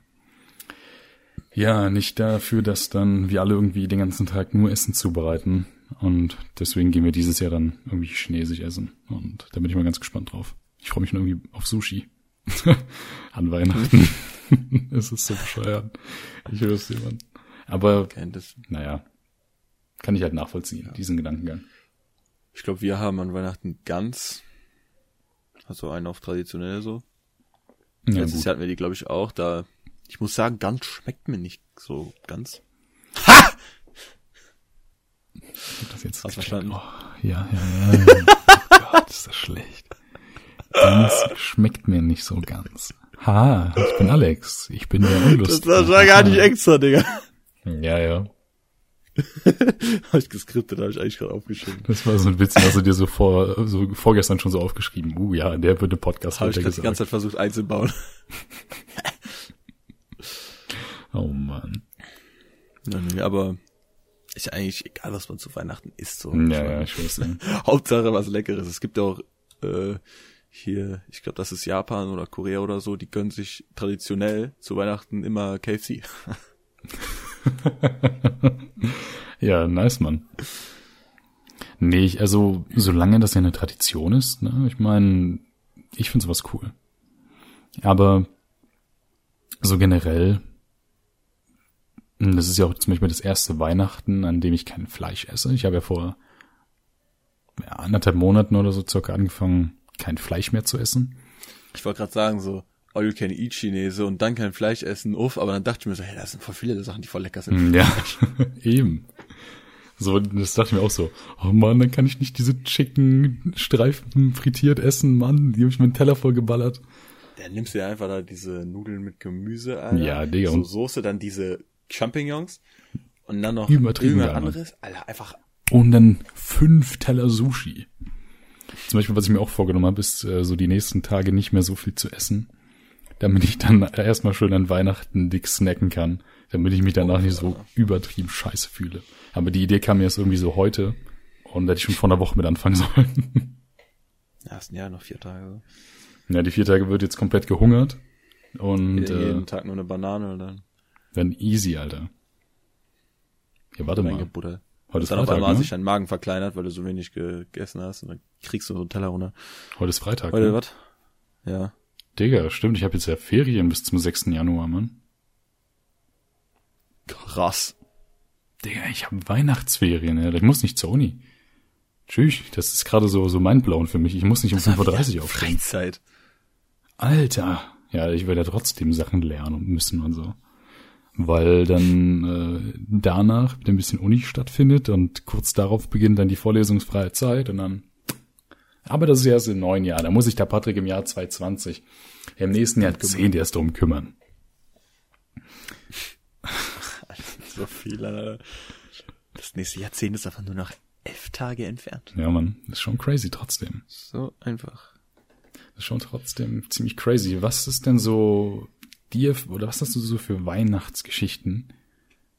ja, nicht dafür, dass dann wir alle irgendwie den ganzen Tag nur Essen zubereiten. Und deswegen gehen wir dieses Jahr dann irgendwie chinesisch essen. Und da bin ich mal ganz gespannt drauf. Ich freue mich nur irgendwie auf Sushi. An Weihnachten. es ist so bescheuert. Ich höre es Mann. Aber, naja, kann ich halt nachvollziehen, ja. diesen Gedankengang. Ich glaube, wir haben an Weihnachten ganz, also einen auf traditionell so. Ja, Letztes. Jahr hatten wir die, glaube ich, auch. Da, ich muss sagen, ganz schmeckt mir nicht so ganz. Ha! Das jetzt Hast verstanden? Oh, ja, ja, ja. oh Gott, ist das schlecht. Ganz schmeckt mir nicht so ganz. Ha, ich bin Alex. Ich bin der Unlustige. Das war gar nicht extra, Digga. Ja, ja. habe ich geskriptet, habe ich eigentlich gerade aufgeschrieben. Das war so ein Witz, du dir so vor, so vorgestern schon so aufgeschrieben. Uh, ja, der würde Podcast Habe ich gesagt. die ganze Zeit versucht einzubauen. oh man. Ja, nee, aber ist eigentlich egal, was man zu Weihnachten isst. So. Ja, ja, ich weiß. Ja. Hauptsache was Leckeres. Es gibt ja auch äh, hier, ich glaube, das ist Japan oder Korea oder so, die gönnen sich traditionell zu Weihnachten immer KFC. ja, nice, Mann. Nee, ich, also solange das ja eine Tradition ist, ne, ich meine, ich finde sowas cool. Aber so generell, das ist ja auch zum Beispiel das erste Weihnachten, an dem ich kein Fleisch esse. Ich habe ja vor ja, anderthalb Monaten oder so circa angefangen, kein Fleisch mehr zu essen. Ich wollte gerade sagen, so all you can eat Chinese und dann kein Fleisch essen, uff, aber dann dachte ich mir so, hey, das sind voll viele Sachen, die voll lecker sind. Mm, ja, eben. So, das dachte ich mir auch so, oh man, dann kann ich nicht diese Chicken Streifen frittiert essen, Mann, die habe ich mir einen Teller voll geballert. Dann nimmst du ja einfach da diese Nudeln mit Gemüse, Alter. Ja, Digga. So Soße, dann diese Champignons und dann noch Übertrieben irgendwas anderes. Alter, einfach. Und dann fünf Teller Sushi. Zum Beispiel, was ich mir auch vorgenommen habe, ist äh, so die nächsten Tage nicht mehr so viel zu essen damit ich dann erstmal schön an Weihnachten dick snacken kann, damit ich mich danach nicht so übertrieben scheiße fühle. Aber die Idee kam mir jetzt irgendwie so heute und hätte ich schon vor einer Woche mit anfangen sollen. Ja, es sind ja noch vier Tage. Ja, die vier Tage wird jetzt komplett gehungert und jeden, jeden äh, Tag nur eine Banane dann. Dann easy, Alter. Ja, warte mal. Butter. Heute ist dann Freitag, auf einmal ne? sich dein Magen verkleinert, weil du so wenig gegessen hast und dann kriegst du so einen Teller runter. Heute ist Freitag. Heute ne? was? Ja. Digga, stimmt, ich habe jetzt ja Ferien bis zum 6. Januar, Mann. Krass. Digga, ich habe Weihnachtsferien, ja. Ich muss nicht zur Uni. Tschüss, das ist gerade so, so mindblown für mich. Ich muss nicht um 5.30 Uhr aufstehen. Freizeit. Alter. Ja, ich werde ja trotzdem Sachen lernen und müssen und so. Weil dann äh, danach ein bisschen Uni stattfindet und kurz darauf beginnt dann die vorlesungsfreie Zeit und dann aber das ist erst im neuen Jahr. Da muss sich der Patrick im Jahr 2020, im nächsten Jahr zehn erst drum kümmern. so viel, Alter. Das nächste Jahrzehnt ist einfach nur noch elf Tage entfernt. Ja, man, ist schon crazy trotzdem. So einfach. Das ist schon trotzdem ziemlich crazy. Was ist denn so dir, oder was hast du so für Weihnachtsgeschichten,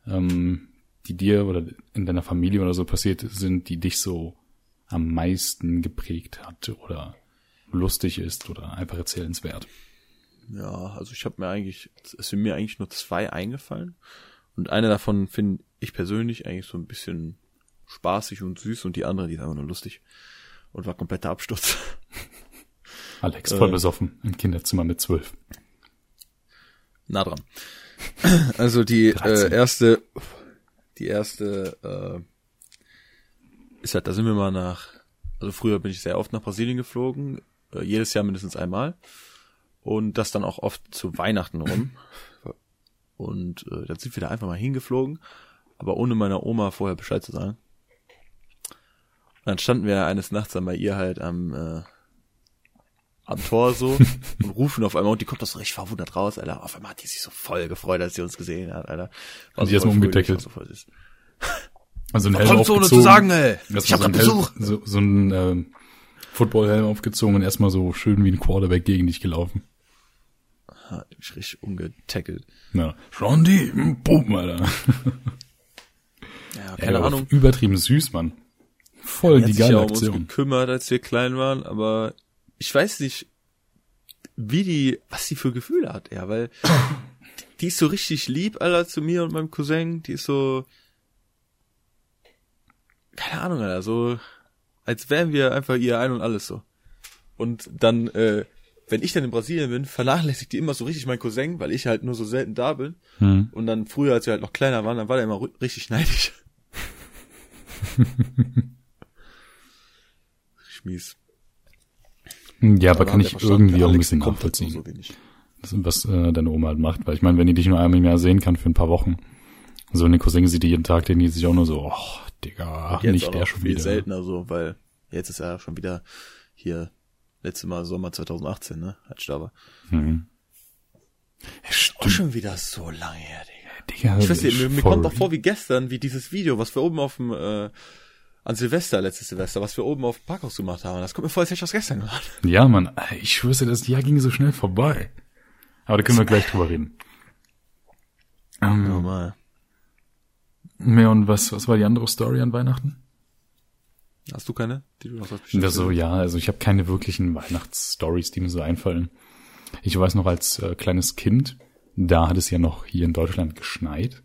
ähm, die dir oder in deiner Familie oder so passiert sind, die dich so am meisten geprägt hat oder lustig ist oder einfach erzählenswert? Ja, also ich habe mir eigentlich, es sind mir eigentlich nur zwei eingefallen. Und eine davon finde ich persönlich eigentlich so ein bisschen spaßig und süß und die andere, die ist einfach nur lustig. Und war kompletter Absturz. Alex, voll äh, besoffen im Kinderzimmer mit zwölf. Nah dran. Also die äh, erste, die erste äh, ist halt, da sind wir mal nach, also früher bin ich sehr oft nach Brasilien geflogen, äh, jedes Jahr mindestens einmal. Und das dann auch oft zu Weihnachten rum. Und äh, dann sind wir da einfach mal hingeflogen, aber ohne meiner Oma vorher Bescheid zu sagen. Und dann standen wir eines Nachts dann bei ihr halt am, äh, am Tor so und rufen auf einmal und die kommt das so richtig verwundert raus, Alter. Auf einmal hat die sich so voll gefreut, als sie uns gesehen hat, Alter. War und die so erstmal umgedeckelt. So also ein Helm kommt aufgezogen. So zu sagen, ey. Ich hab so Besuch. so, so ein äh, Footballhelm aufgezogen und erstmal so schön wie ein Quarterback gegen dich gelaufen. Hat mich richtig umgetackelt. Ja. Shondi, boom, Alter. Ja, keine ja, Ahnung. Übertrieben süß, Mann. Voll die geile ja Aktion. uns gekümmert, als wir klein waren, aber ich weiß nicht, wie die, was sie für Gefühle hat, ja, weil die ist so richtig lieb, Alter, zu mir und meinem Cousin, die ist so, keine Ahnung, Alter, so, als wären wir einfach ihr ein und alles so. Und dann, äh, wenn ich dann in Brasilien bin, vernachlässigt die immer so richtig mein Cousin, weil ich halt nur so selten da bin. Hm. Und dann früher, als wir halt noch kleiner waren, dann war der immer richtig neidisch. richtig mies. Ja, aber kann ich irgendwie auch ein bisschen nachvollziehen, So wenig. das, was äh, deine Oma halt macht. Weil ich meine, wenn die dich nur einmal im Jahr sehen kann für ein paar Wochen, so eine Cousin sieht die jeden Tag, den die sich auch nur so, oh, Digga, Jetzt nicht der schon viel wieder. seltener so, weil jetzt ist er schon wieder hier, letzte Mal Sommer 2018, ne, als ich da war. Mhm. Stimmt, schon wieder so lange her, Digga. Digga. Ich weiß nicht, mir, kommt doch vor wie gestern, wie dieses Video, was wir oben auf dem, äh, an Silvester, letztes Silvester, was wir oben auf dem Parkhaus gemacht haben. Das kommt mir vor, als hätte ich das gestern gemacht. Ja, Mann, ich schwör's dir, das Jahr ging so schnell vorbei. Aber da können wir gleich drüber reden. Ähm, Normal. mehr und was, was war die andere Story an Weihnachten? Hast du keine, die du noch hast Ja, so, ja, also ich habe keine wirklichen Weihnachtsstories, die mir so einfallen. Ich weiß noch als äh, kleines Kind, da hat es ja noch hier in Deutschland geschneit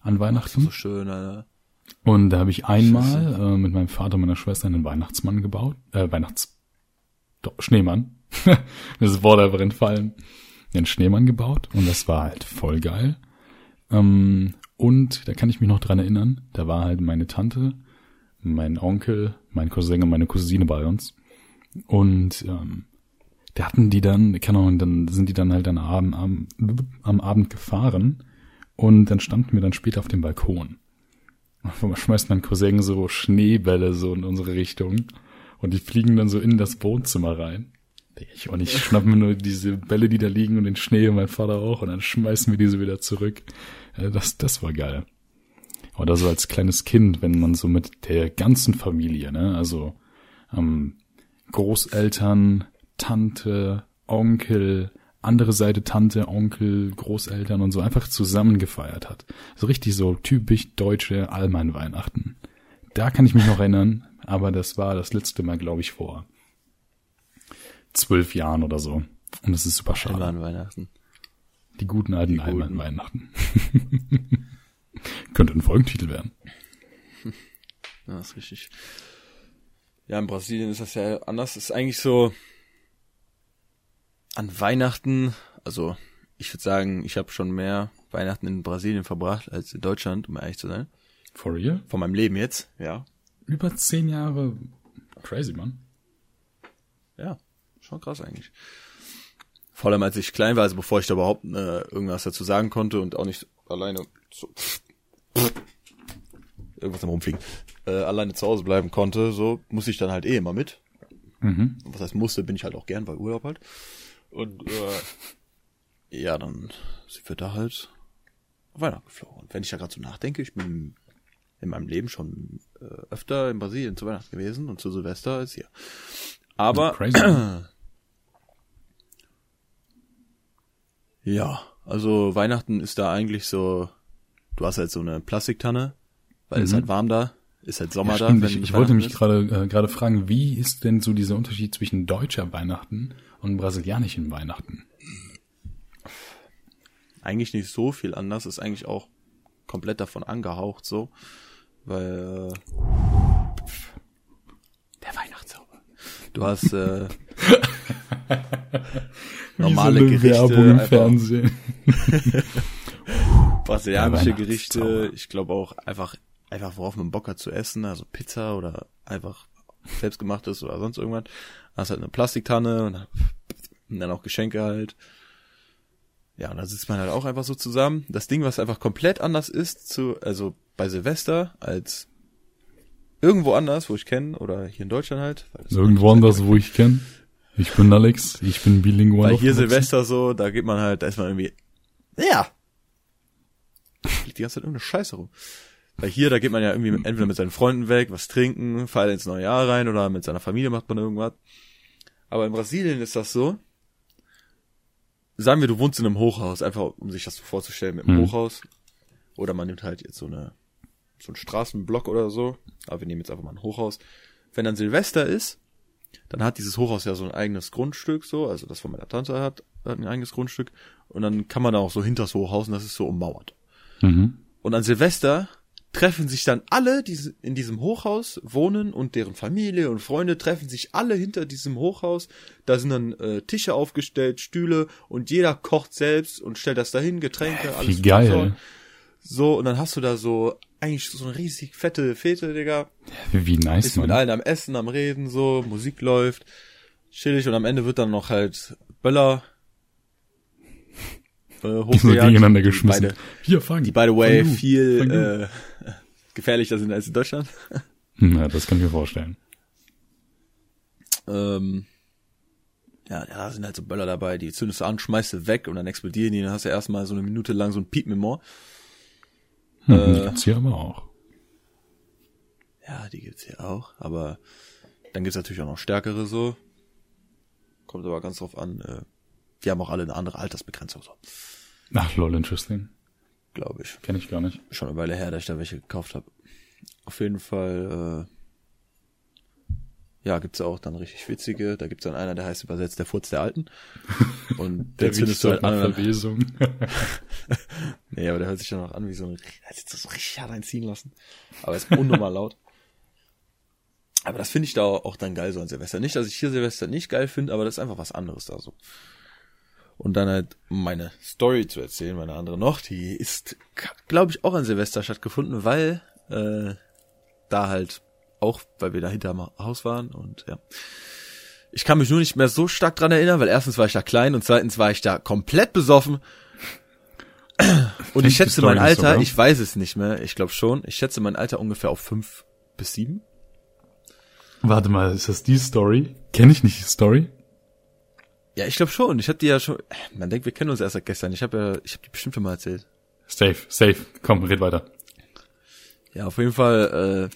an Weihnachten. So schön, Alter. Und da habe ich einmal äh, mit meinem Vater und meiner Schwester einen Weihnachtsmann gebaut. Äh, Weihnachts... Doch, Schneemann. das Wort einfach entfallen. Einen Schneemann gebaut und das war halt voll geil. Ähm, und da kann ich mich noch dran erinnern, da war halt meine Tante, mein Onkel, mein Cousin und meine Cousine bei uns. Und ähm, da hatten die dann, keine Ahnung, dann sind die dann halt am Abend, am, am Abend gefahren und dann standen wir dann später auf dem Balkon. Einmal schmeißt mein Cousin so Schneebälle so in unsere Richtung und die fliegen dann so in das Wohnzimmer rein. Ich, und ich schnapp mir nur diese Bälle, die da liegen und den Schnee und mein Vater auch und dann schmeißen wir diese wieder zurück. Äh, Das, das war geil. Oder so als kleines Kind, wenn man so mit der ganzen Familie, ne, also ähm, Großeltern, Tante, Onkel, andere Seite Tante, Onkel, Großeltern und so einfach zusammen gefeiert hat. So richtig so typisch deutsche Allmann-Weihnachten. Da kann ich mich noch erinnern, aber das war das letzte Mal, glaube ich, vor zwölf Jahren oder so. Und das ist super schade. an Weihnachten. Die guten alten. Allmann-Weihnachten. Könnte ein Folgentitel werden. Ja, ist richtig. Ja, in Brasilien ist das ja anders. Das ist eigentlich so an Weihnachten, also ich würde sagen, ich habe schon mehr Weihnachten in Brasilien verbracht als in Deutschland, um ehrlich zu sein. For real? Von meinem Leben jetzt, ja. Über zehn Jahre. Crazy, Mann. Ja, schon krass eigentlich. Vor allem als ich klein war, also bevor ich da überhaupt äh, irgendwas dazu sagen konnte und auch nicht alleine so irgendwas am rumfliegen, äh, alleine zu Hause bleiben konnte, so musste ich dann halt eh immer mit. Mhm. Was heißt musste, bin ich halt auch gern bei Urlaub halt. Und äh, ja, dann sind wir da halt auf Weihnachten geflogen. Und wenn ich da gerade so nachdenke, ich bin in meinem Leben schon äh, öfter in Brasilien zu Weihnachten gewesen und zu Silvester als hier. Aber Crazy. Ja, also Weihnachten ist da eigentlich so, du hast halt so eine Plastiktanne, weil es Mhm. halt warm da, ist halt Sommer Ja, da. stimmt. wenn ich, ich wollte mich gerade äh, gerade fragen, wie ist denn so dieser Unterschied zwischen deutscher Weihnachten und brasilianischen Weihnachten? Eigentlich nicht so viel anders, ist eigentlich auch komplett davon angehaucht so, weil äh, der Weihnachtszauber. Du hast äh, normale so Gerichte, Werbung im Fernsehen. brasilianische Gerichte, ich glaube auch einfach, einfach worauf man Bock hat zu essen, also Pizza oder einfach selbstgemachtes oder sonst irgendwas. Hast halt eine Plastiktanne und dann, und dann auch Geschenke halt. Ja, und da sitzt man halt auch einfach so zusammen. Das Ding, was einfach komplett anders ist zu, also bei Silvester als irgendwo anders, wo ich kenne, oder hier in Deutschland halt. Irgendwo anders, wo ich kenne. Ich bin Alex, ich bin bilingual. Weil hier. Silvester so, da geht man halt, da ist man irgendwie, ja. Liegt die ganze Zeit irgendeine Scheiße rum. Weil hier, da geht man ja irgendwie entweder mit seinen Freunden weg, was trinken, feiert ins neue Jahr rein oder mit seiner Familie macht man irgendwas. Aber in Brasilien ist das so, sagen wir, du wohnst in einem Hochhaus, einfach um sich das so vorzustellen mit einem Mhm. Hochhaus. Oder man nimmt halt jetzt so eine, so einen Straßenblock oder so. Aber wir nehmen jetzt einfach mal ein Hochhaus. Wenn dann Silvester ist, dann hat dieses Hochhaus ja so ein eigenes Grundstück, so, also das von meiner Tante hat, hat ein eigenes Grundstück. Und dann kann man da auch so hinters Hochhaus und das ist so ummauert. Mhm. Und an Silvester treffen sich dann alle, die in diesem Hochhaus wohnen und deren Familie und Freunde treffen sich alle hinter diesem Hochhaus. Da sind dann äh, Tische aufgestellt, Stühle und jeder kocht selbst und stellt das dahin, Getränke, alles. Wie geil. So, und dann hast du da so eigentlich so eine riesig fette Fete, Digga. Wie, nice, Bist mit man. allen am Essen, am Reden, so, Musik läuft, chillig und am Ende wird dann noch halt Böller äh, So hochgejagt. gegeneinander Die geschmissen. Beide, Hier, fang. die, by the way, Fang du. viel Fang du. äh, gefährlicher sind als in Deutschland. Ja, das kann ich mir vorstellen. Ähm, ja, da sind halt so Böller dabei, die zündest du an, schmeißt du weg und dann explodieren die, dann hast du erstmal so eine Minute lang so ein Ohr. Hm, Äh, die gibt's hier aber auch. Ja, die gibt's hier auch, aber dann gibt's natürlich auch noch stärkere so. Kommt aber ganz drauf an, äh, die haben auch alle eine andere Altersbegrenzung, so, Ach, lol, interesting. Glaube ich. Kenn ich gar nicht. Schon eine Weile her, dass ich da welche gekauft habe. Auf jeden Fall, äh, ja, gibt's auch dann richtig witzige. Da gibt's dann einer, der heißt übersetzt der Furz der Alten. Und der zündest du halt an. Verwesung. Nee, aber der hört sich dann auch an wie so ein, als jetzt so richtig hart einziehen lassen. Aber er ist unnormal laut. Aber das finde ich da auch dann geil so an Silvester. Nicht, dass ich hier Silvester nicht geil finde, aber das ist einfach was anderes da so. Und dann halt meine Story zu erzählen, meine andere noch, die ist, glaube ich, auch an Silvester stattgefunden, weil äh, da halt auch, weil wir da hinterm Haus waren und ja. Ich kann mich nur nicht mehr so stark dran erinnern, weil erstens war ich da klein und zweitens war ich da komplett besoffen. Und ich schätze mein Alter, ich weiß es nicht mehr, ich glaube schon, ich schätze mein Alter ungefähr auf fünf bis sieben. Warte mal, ist das die Story? Kenne ich nicht die Story? Ja, ich glaube schon. Ich habe die ja schon. Man denkt, wir kennen uns erst seit gestern. Ich habe ja, ich habe die bestimmt schon mal erzählt. Safe, safe. Komm, red weiter. Ja, auf jeden Fall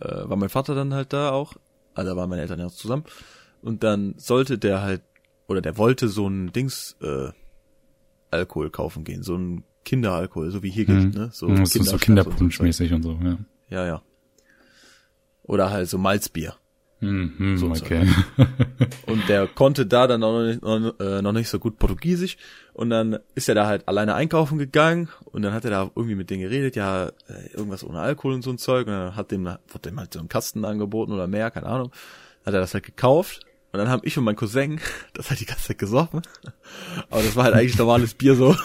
äh, äh, war mein Vater dann halt da auch. Also da waren meine Eltern ja auch zusammen. Und dann sollte der halt oder der wollte so ein Dings äh, Alkohol kaufen gehen, so ein Kinderalkohol, so wie hier gilt, ne? So, ist so Kinderpunschmäßig und so, ja. so. Ja, ja. Oder halt so Malzbier. Hm, hm, So okay. Und der konnte da dann noch nicht, noch, äh, noch nicht so gut Portugiesisch. Und dann ist er da halt alleine einkaufen gegangen. Und dann hat er da irgendwie mit denen geredet, ja, äh, irgendwas ohne Alkohol und so ein Zeug. Und dann hat dem, wurde dem halt so ein Kasten angeboten oder mehr, keine Ahnung. Hat er das halt gekauft. Und dann haben ich und mein Cousin das halt die ganze Zeit gesoffen. Aber das war halt eigentlich normales Bier so.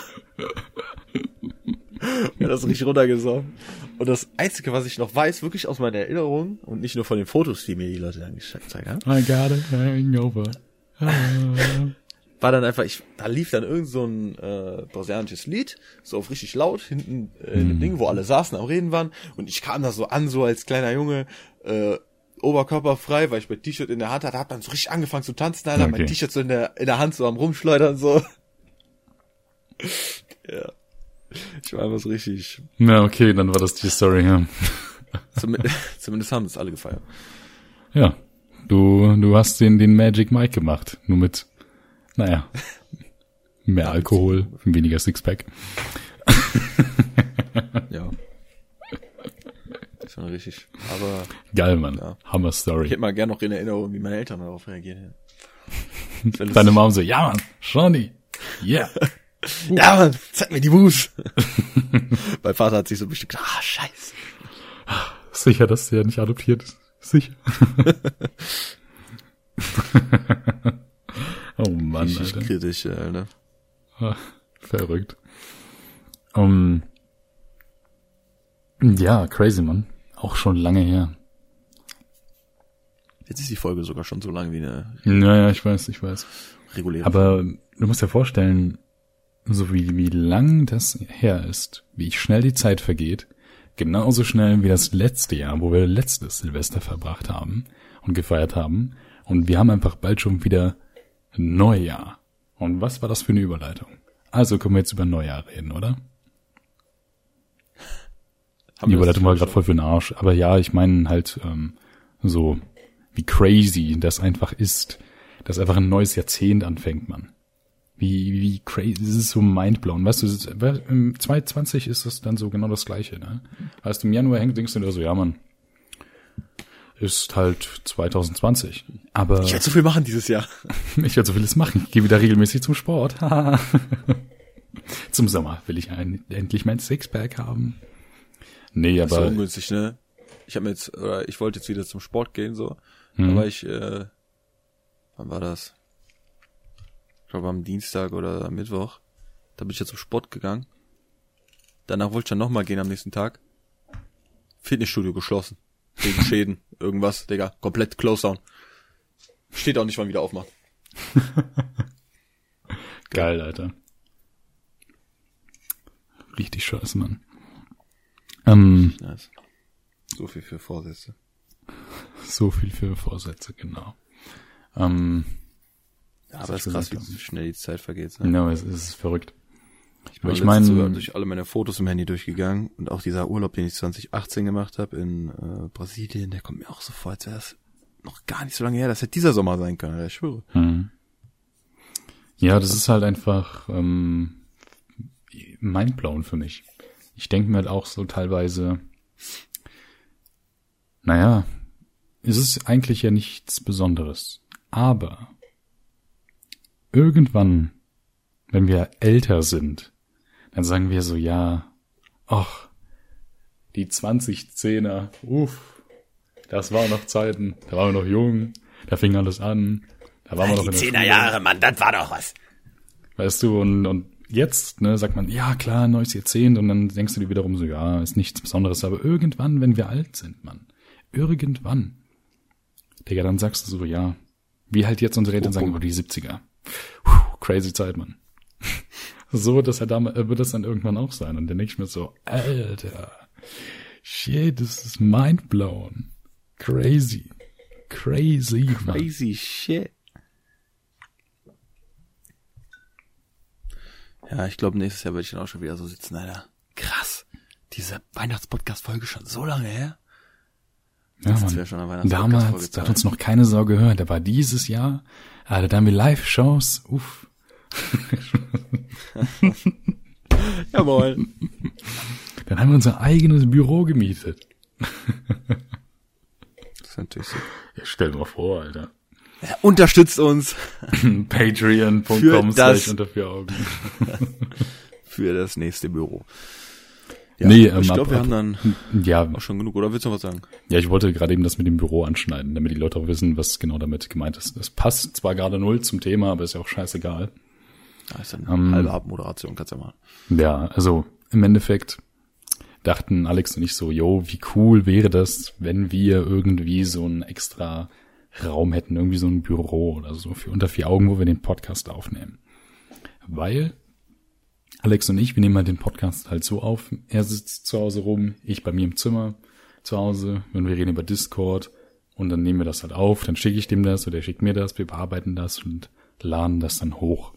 Ja, das richtig runtergesoffen. Und das Einzige, was ich noch weiß, wirklich aus meiner Erinnerung und nicht nur von den Fotos, die mir die Leute dann gezeigt haben, I got it hangover. Ah. war dann einfach, ich, da lief dann irgend so ein äh, brasilianisches Lied, so auf richtig laut, hinten äh, in dem Ding, wo alle saßen, am Reden waren. Und ich kam da so an, so als kleiner Junge, äh, oberkörperfrei, weil ich mein T-Shirt in der Hand hatte, hab dann so richtig angefangen zu tanzen, Alter, Okay. mein T-Shirt so in der, in der Hand so am rumschleudern, so. ja. Ich war einfach so richtig, Na, okay, dann war das die Story, ja. zumindest, zumindest haben es alle gefeiert. Ja, du, du hast den, den Magic Mike gemacht. Nur mit, naja, mehr Alkohol, weniger Sixpack. Ja. Schon richtig. Aber Geil, Mann. Ja. Hammer ich Story. hätte mal gern noch in Erinnerung, wie meine Eltern darauf reagieren. Deine Mom so, ja, Mann, Shawnee. Yeah. Ja, Mann, zeig mir die Moves. mein Vater hat sich so bestimmt gedacht, ah, scheiße. Sicher, dass der nicht adoptiert ist. Sicher. oh Mann, Richtig Alter. kritisch, ne? Ah, Verrückt. Um, ja, crazy, Mann. Auch schon lange her. Jetzt ist die Folge sogar schon so lang wie eine Naja, ich weiß, ich weiß. reguläre. Aber du musst dir vorstellen, so wie, wie lang das her ist, wie schnell die Zeit vergeht, genauso schnell wie das letzte Jahr, wo wir letztes Silvester verbracht haben und gefeiert haben. Und wir haben einfach bald schon wieder Neujahr. Und was war das für eine Überleitung? Also können wir jetzt über Neujahr reden, oder? Haben Die Überleitung war gerade voll für den Arsch. Aber ja, ich meine halt ähm, so, wie crazy das einfach ist, dass einfach ein neues Jahrzehnt anfängt, man. Wie, wie crazy, das ist so mindblown. Weißt du, ist, im 2020 ist das dann so genau das Gleiche, ne? Weißt du, im Januar hängt, denkst du dir so, ja, man, ist halt 2020. Aber Ich werde so viel machen dieses Jahr. ich werde so vieles machen. Ich gehe wieder regelmäßig zum Sport. zum Sommer will ich ein, endlich mein Sixpack haben. Nee, Das ist so aber ungünstig, ne? Ich habe mir jetzt, oder ich wollte jetzt wieder zum Sport gehen, so. Hm. War ich, äh, wann war das? Ich glaube am Dienstag oder am Mittwoch. Da bin ich jetzt zum Sport gegangen. Danach wollte ich dann nochmal gehen am nächsten Tag. Fitnessstudio geschlossen. Wegen Schäden. Irgendwas, Digga. Komplett close down. Steht auch nicht, wann wieder aufmacht. geil, Alter. Richtig scheiße, Mann. Ähm, Nice. So viel für Vorsätze. so viel für Vorsätze, genau. Ähm, Ja, aber es ist krass, wie schnell die Zeit vergeht. Ne? no, es ist verrückt. Ich bin Ich mein- sogar durch alle meine Fotos im Handy durchgegangen und auch dieser Urlaub, den ich 2018 gemacht habe in äh, Brasilien, der kommt mir auch so vor, als wäre es noch gar nicht so lange her. Das hätte dieser Sommer sein können, ich schwöre. Mhm. Ja, das ist halt einfach ähm, mindblown für mich. Ich denke mir halt auch so teilweise, naja, es ist eigentlich ja nichts Besonderes. Aber irgendwann, wenn wir älter sind, dann sagen wir so, ja, ach, die 2010er, uff, das waren noch Zeiten, da waren wir noch jung, da fing alles an, da waren wir noch in der Schule. Mann, das war doch was. Weißt du, und, und jetzt, ne, sagt man, ja klar, neues Jahrzehnt, und dann denkst du dir wiederum so, ja, ist nichts Besonderes, aber irgendwann, wenn wir alt sind, Mann, irgendwann, Digga, dann sagst du so, ja, wie halt jetzt unsere Eltern sagen, über die 70er. Puh, crazy Zeit, Mann. so wird das, halt damals, äh, wird das dann irgendwann auch sein. Und dann denke ich mir so, Alter, shit, das ist mindblown. Crazy. Crazy, Mann. Crazy shit. Ja, ich glaube, nächstes Jahr werde ich dann auch schon wieder so sitzen, Alter. Krass. Diese Weihnachtspodcast-Folge schon so lange her. Ja, Das Mann. Weihnachtspodcast-Folge Damals, da hat uns noch keine Sau gehört, aber dieses Jahr, Alter, da haben wir Live-Shows, uff. Jawohl. Dann haben wir unser eigenes Büro gemietet. Das ist natürlich so. Ja, stell dir mal vor, Alter. Ja, unterstützt uns Patreon.com slash unter vier Augen. für das nächste Büro. Nee, aber ähm, ich glaube, wir ab- haben dann Ja, auch schon genug. Oder willst du noch was sagen? ja, ich wollte gerade eben das mit dem Büro anschneiden, damit die Leute auch wissen, was genau damit gemeint ist. Das passt zwar gerade null zum Thema, aber ist ja auch scheißegal. Ja, ist dann Ähm, halbe Abmoderation, kannst du ja machen. Ja, also im Endeffekt dachten Alex und ich so, yo, wie cool wäre das, wenn wir irgendwie so einen extra Raum hätten, irgendwie so ein Büro oder so für unter vier Augen, wo wir den Podcast aufnehmen. Weil Alex und ich, wir nehmen halt den Podcast halt so auf, er sitzt zu Hause rum, ich bei mir im Zimmer zu Hause, wenn wir reden über Discord und dann nehmen wir das halt auf, dann schicke ich dem das oder er schickt mir das, wir bearbeiten das und laden das dann hoch.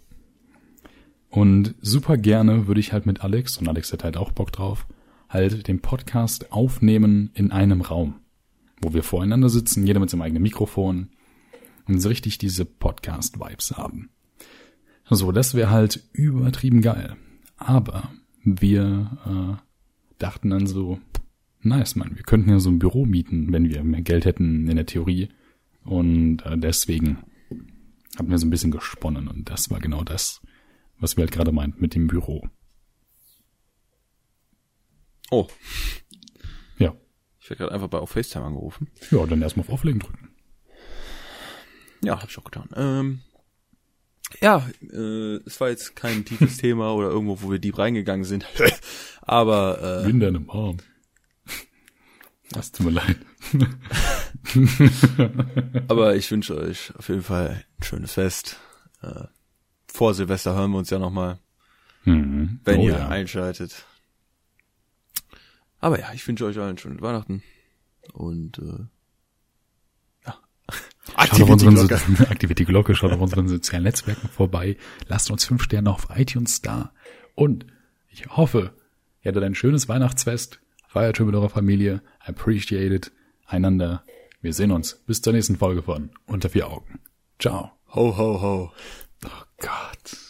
Und super gerne würde ich halt mit Alex, und Alex hat halt auch Bock drauf, halt den Podcast aufnehmen in einem Raum, wo wir voreinander sitzen, jeder mit seinem eigenen Mikrofon und so richtig diese Podcast-Vibes haben. So, das wäre halt übertrieben geil. Aber wir äh, dachten dann so, nice, man, wir könnten ja so ein Büro mieten, wenn wir mehr Geld hätten in der Theorie. Und äh, deswegen haben wir so ein bisschen gesponnen und das war genau das, was wir halt gerade meinten mit dem Büro. Oh, Ja. ich werde gerade einfach bei auf FaceTime angerufen. Ja, dann erstmal auf Auflegen drücken. Ja, hab ich auch getan. Ähm, ja, äh, es war jetzt kein tiefes Thema oder irgendwo, wo wir deep reingegangen sind. Aber äh, Bin deinem Arm. Das tut mir leid. aber ich wünsche euch auf jeden Fall ein schönes Fest. Äh, vor Silvester hören wir uns ja nochmal, Mhm. wenn Oh ihr ja. einschaltet. Aber ja, ich wünsche euch allen schöne Weihnachten und äh. Schaut auf unseren, Glocke. so aktiviert die Glocke, schaut auf unseren sozialen Netzwerken vorbei, lasst uns fünf Sterne auf iTunes da und ich hoffe, ihr hattet ein schönes Weihnachtsfest, feiert schön mit eurer Familie, appreciate it, einander. Wir sehen uns bis zur nächsten Folge von Unter vier Augen. Ciao. Ho, ho, ho. Oh Gott.